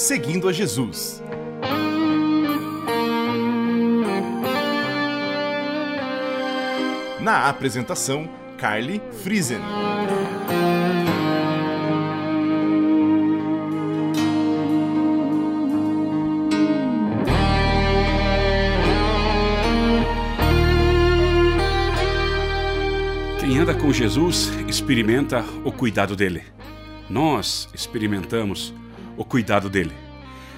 Seguindo a Jesus. Na apresentação, Carly Friesen. Quem anda com Jesus experimenta o cuidado dele. Nós experimentamos o cuidado dele.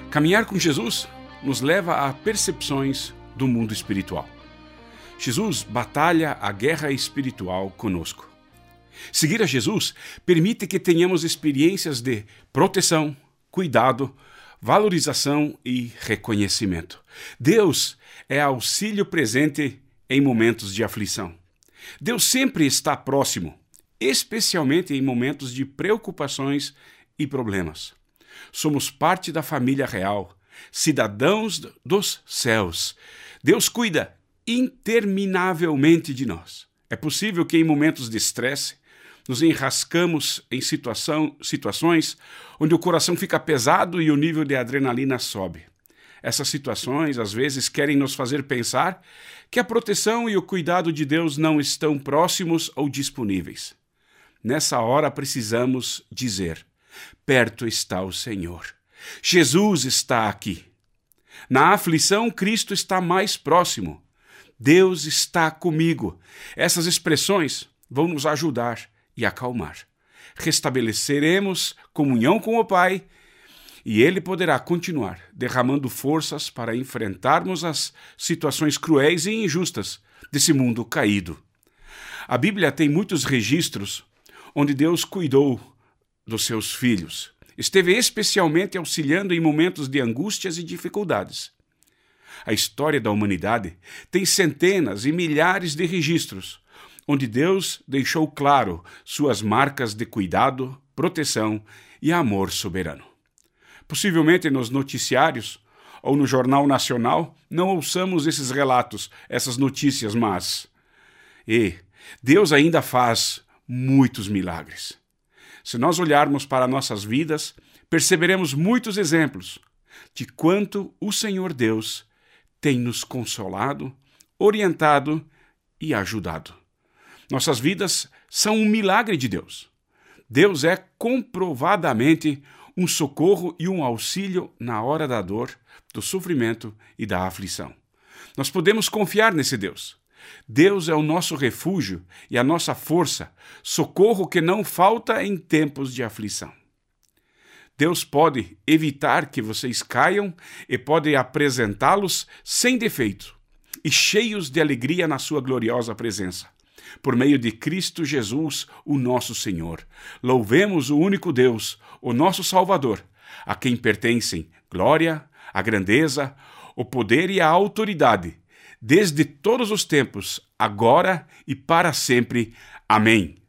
Caminhar com Jesus nos leva a percepções do mundo espiritual. Jesus batalha a guerra espiritual conosco. Seguir a Jesus permite que tenhamos experiências de proteção, cuidado, valorização e reconhecimento. Deus é auxílio presente em momentos de aflição. Deus sempre está próximo, especialmente em momentos de preocupações e problemas. Somos parte da família real, cidadãos dos céus. Deus cuida interminavelmente de nós. É possível que em momentos de estresse nos enrascamos em situação, situações onde o coração fica pesado e o nível de adrenalina sobe. Essas situações às vezes querem nos fazer pensar que a proteção e o cuidado de Deus não estão próximos ou disponíveis. Nessa hora precisamos dizer: perto está o Senhor. Jesus está aqui. Na aflição, Cristo está mais próximo. Deus está comigo. Essas expressões vão nos ajudar e acalmar. Restabeleceremos comunhão com o Pai e Ele poderá continuar derramando forças para enfrentarmos as situações cruéis e injustas desse mundo caído. A Bíblia tem muitos registros onde Deus cuidou dos seus filhos. Esteve especialmente auxiliando em momentos de angústias e dificuldades. A história da humanidade tem centenas e milhares de registros onde Deus deixou claro suas marcas de cuidado, proteção e amor soberano. Possivelmente nos noticiários ou no Jornal Nacional não ouçamos esses relatos, essas notícias, mas. E Deus ainda faz muitos milagres. Se nós olharmos para nossas vidas, perceberemos muitos exemplos de quanto o Senhor Deus tem nos consolado, orientado e ajudado. Nossas vidas são um milagre de Deus. Deus é comprovadamente um socorro e um auxílio na hora da dor, do sofrimento e da aflição. Nós podemos confiar nesse Deus. Deus é o nosso refúgio e a nossa força, socorro que não falta em tempos de aflição. Deus pode evitar que vocês caiam e pode apresentá-los sem defeito e cheios de alegria na sua gloriosa presença por meio de Cristo Jesus, o nosso Senhor. Louvemos o único Deus, o nosso Salvador, a quem pertencem glória, a grandeza, o poder e a autoridade, desde todos os tempos, agora e para sempre. Amém.